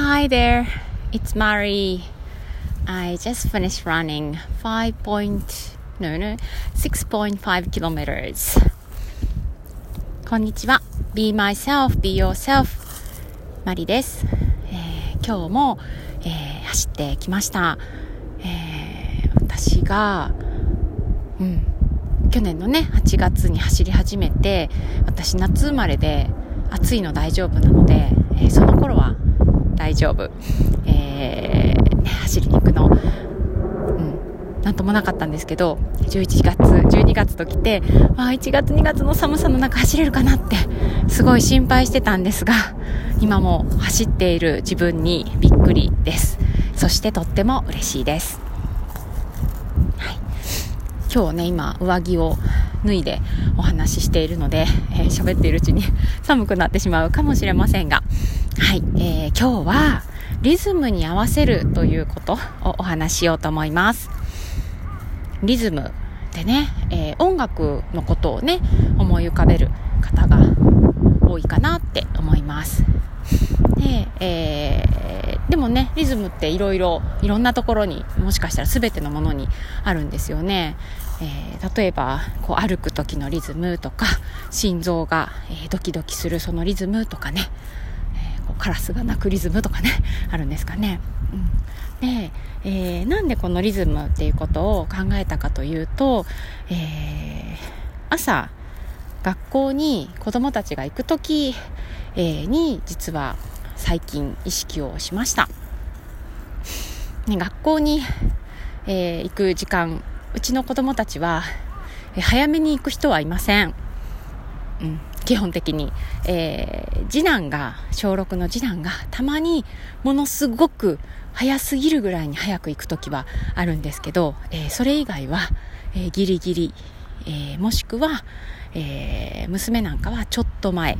Hi there, it's Mari. I just finished running 5 point, no, no, 6.5 kilometers. こんにちは。Be myself, be yourself. マリです。えー、今日も、えー、走ってきました。えー、私が、うん、去年のね、8月に走り始めて、私夏生まれで暑いの大丈夫なので、えー、その頃は大丈夫。えー、ね、走りに行くの、うん、なんともなかったんですけど、11月、12月と来て、あ1月2月の寒さの中走れるかなって、すごい心配してたんですが、今も走っている自分にびっくりです。そしてとっても嬉しいです。はい。今日ね、今、上着を脱いでお話ししているので、えー、喋っているうちに 寒くなってしまうかもしれませんが、はい、えー、今日はリズムに合わせるということをお話ししようと思います。リズムでね、えー、音楽のことをね、思い浮かべる方が多いかなって思います。で、えー、でもね、リズムっていろいろ、いろんなところに、もしかしたら全てのものにあるんですよね。えー、例えば、こう歩く時のリズムとか、心臓が、えー、ドキドキするそのリズムとかね、カラスが鳴くリズムとかねあるんですかね。うん、で、えー、なんでこのリズムっていうことを考えたかというと、えー、朝学校に子供たちが行く時、えー、に実は最近意識をしました。ね、学校に、えー、行く時間うちの子供たちは、え早めに行く人はいません。うん、基本的に、えー、次男が小6の次男がたまにものすごく早すぎるぐらいに早く行く時はあるんですけど、えー、それ以外は、えー、ギリギリ、えー、もしくは、えー、娘なんかはちょっと前、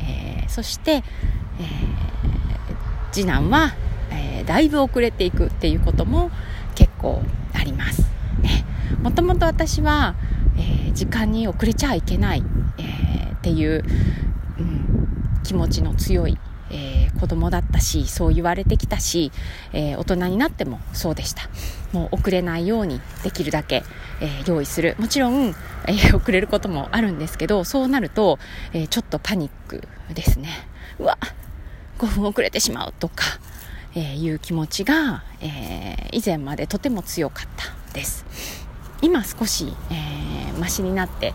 えー、そして、えー、次男は、えー、だいぶ遅れていくっていうことも結構あります。ね、もともと私は、えー、時間に遅れちゃいけない、えーっていう、うん、気持ちの強い、えー、子供だったしそう言われてきたし、えー、大人になってもそうでした。もう遅れないようにできるだけ、えー、用意する。もちろん、えー、遅れることもあるんですけどそうなると、えちょっとパニックですね。うわ5分遅れてしまうとか、えいう気持ちが、え以前までとても強かったです。今少し、えー、マシになって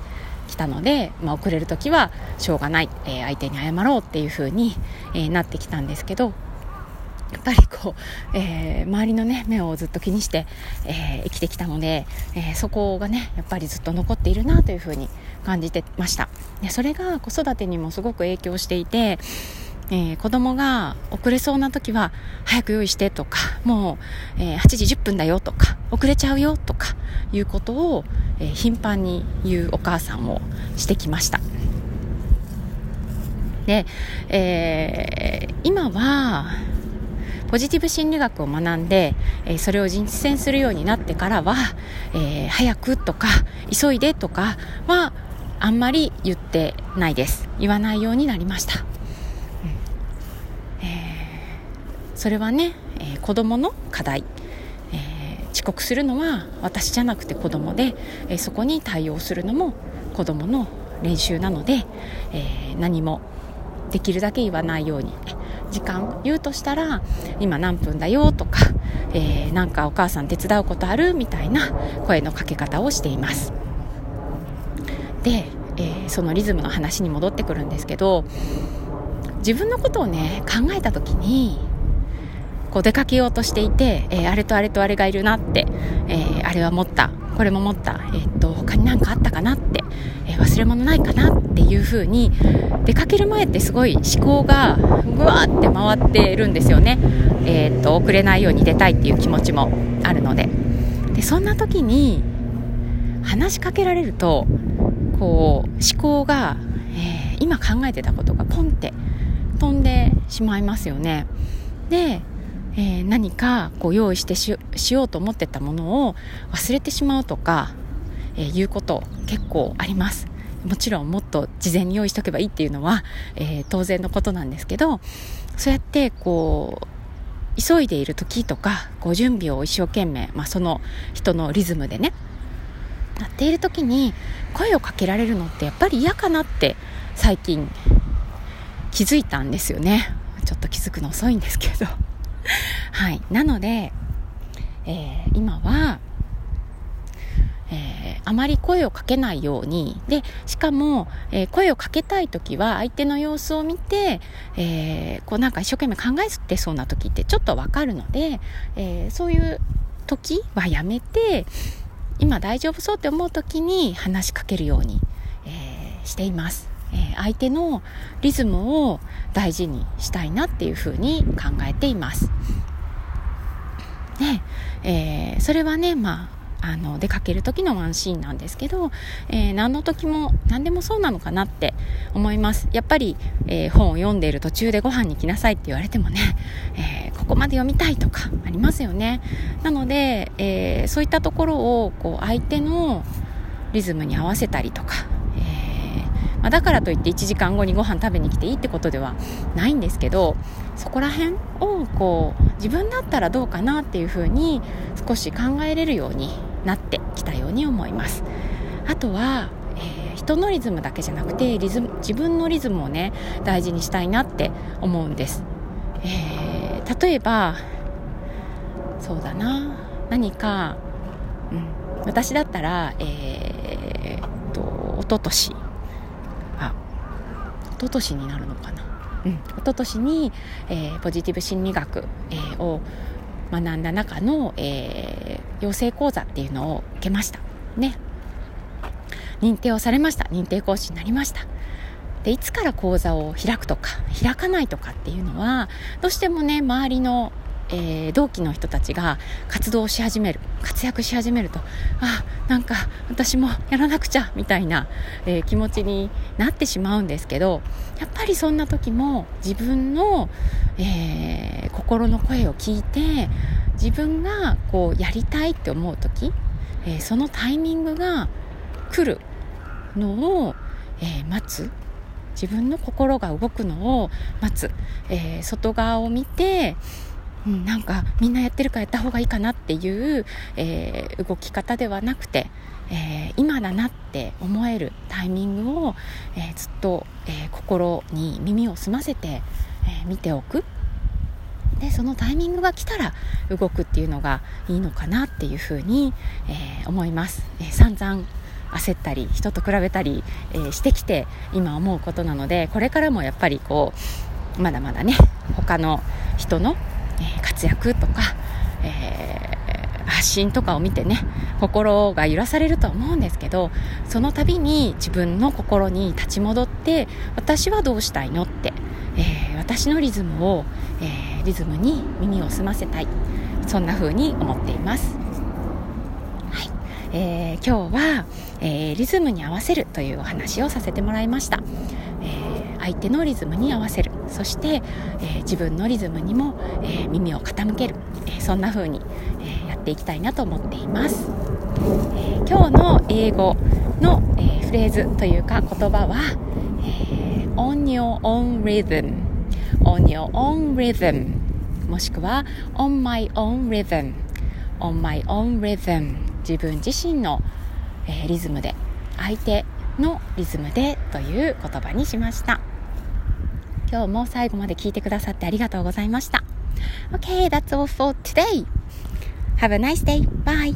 たので、まあ、遅れる時はしょうがない、えー、相手に謝ろうっていう風に、えー、なってきたんですけどやっぱりこう、えー、周りのね目をずっと気にして、えー、生きてきたので、えー、そこがねやっぱりずっと残っているなというふうに感じてました。でそれが子育てにもすごく影響していてえー、子供が遅れそうな時は早く用意してとかもう、えー、8時10分だよとか遅れちゃうよとかいうことを、えー、頻繁に言うお母さんをしてきました。で、えー、今はポジティブ心理学を学んで、えー、それを実践するようになってからは、えー、早くとか急いでとかはあんまり言ってないです。言わないようになりました。それはね、えー、子供の課題、えー、遅刻するのは私じゃなくて子供で、えー、そこに対応するのも子供の練習なので、え、何もできるだけ言わないように。時間言うとしたら今何分だよとか、えー、なんかお母さん手伝うことあるみたいな声のかけ方をしています。で、え、そのリズムの話に戻ってくるんですけど自分のことをね考えた時にこう出かけようとしていて、えー、あれとあれとあれがいるなって、えー、あれは持った、これも持った、えー、っと、他に何かあったかなって、え忘れ物ないかなっていう風に、出かける前ってすごい思考がぐわーって回ってるんですよね。えっと、遅れないように出たいっていう気持ちもあるので。で、そんな時に、話しかけられると、こう、思考が、え今考えてたことがポンって飛んでしまいますよね。で、えー、何かこう用意してしようと思ってたものを忘れてしまうとか、えー、いうこと結構あります。もちろんもっと事前に用意しとけばいいっていうのは、えー、当然のことなんですけどそうやってこう急いでいる時とかこ準備を一生懸命、まあ、その人のリズムでねやっている時に声をかけられるのってやっぱり嫌かなって最近気づいたんですよね。ちょっと気づくの遅いんですけど。はいなので、えー、今はえー、あまり声をかけないようにでしかも、えー、声をかけたい時は相手の様子を見て、えー、こうなんか一生懸命考えてそうな時ってちょっとわかるので、えそういう時はやめて今大丈夫そうって思う時に話しかけるように、えしています。え相手のリズムを大事にしたいなっていうふうに考えています。ねえー、それはね、まあ、あの出かける時のワンシーンなんですけど、えー、何の時も何でもそうなのかなって思いますやっぱり、えー、本を読んでいる途中でご飯に来なさいって言われてもね、え、ここまで読みたいとかありますよねなので、えそういったところをこう相手のリズムに合わせたりとかまあ、だからといって1時間後にご飯食べに来ていいってことではないんですけどそこら辺をこう自分だったらどうかなっていうふうに少し考えれるようになってきたように思います。あとは、えー、人のリズムだけじゃなくてリズム自分のリズムをね大事にしたいなって思うんです、えー、例えばそうだな何か、うん、私だったらえー、っと一昨年一昨年になるのかな、うん、一昨年に、えー、ポジティブ心理学、えー、を学んだ中の、えー、養成講座っていうのを受けました。ね。認定をされました。認定講師になりました。でいつから講座を開くとか開かないとかっていうのはどうしてもね周りのえー、同期の人たちが活動し始める活躍し始めるとあなんか私もやらなくちゃみたいな、えー、気持ちになってしまうんですけどやっぱりそんな時も自分の、えー、心の声を聞いて自分がこうやりたいって思う時、えそのタイミングが来るのを、え待つ。自分の心が動くのを待つ、え外側を見てうん、なんかみんなやってるからやった方がいいかなっていう、えー、動き方ではなくて、えー、今だなって思えるタイミングを、えー、ずっと、え心に耳を澄ませて、え見ておく。でそのタイミングが来たら動くっていうのがいいのかなっていうふうに、え思います、え散々焦ったり人と比べたり、えしてきて今思うことなのでこれからもやっぱりこうまだまだね他の人のえ活躍とか、えー、発信とかを見てね心が揺らされると思うんですけどその度に自分の心に立ち戻って私はどうしたいのって、えー、私のリズムを、えー、リズムに耳を澄ませたいそんな風に思っています。えー、今日は、えー、リズムに合わせるというお話をさせてもらいました。えー、相手のリズムに合わせるそして、えー、自分のリズムにも、えー、耳を傾ける、えそんな風に、えやっていきたいなと思っています、え今日の英語の、えフレーズというか言葉は、え on your own rhythm on your own rhythm もしくは on my own rhythm on my own rhythm 自分自身の、えリズムで相手のリズムでという言葉にしました。今日も最後まで聞いてくださってありがとうございました Okay, that's all for today. Have a nice day. Bye.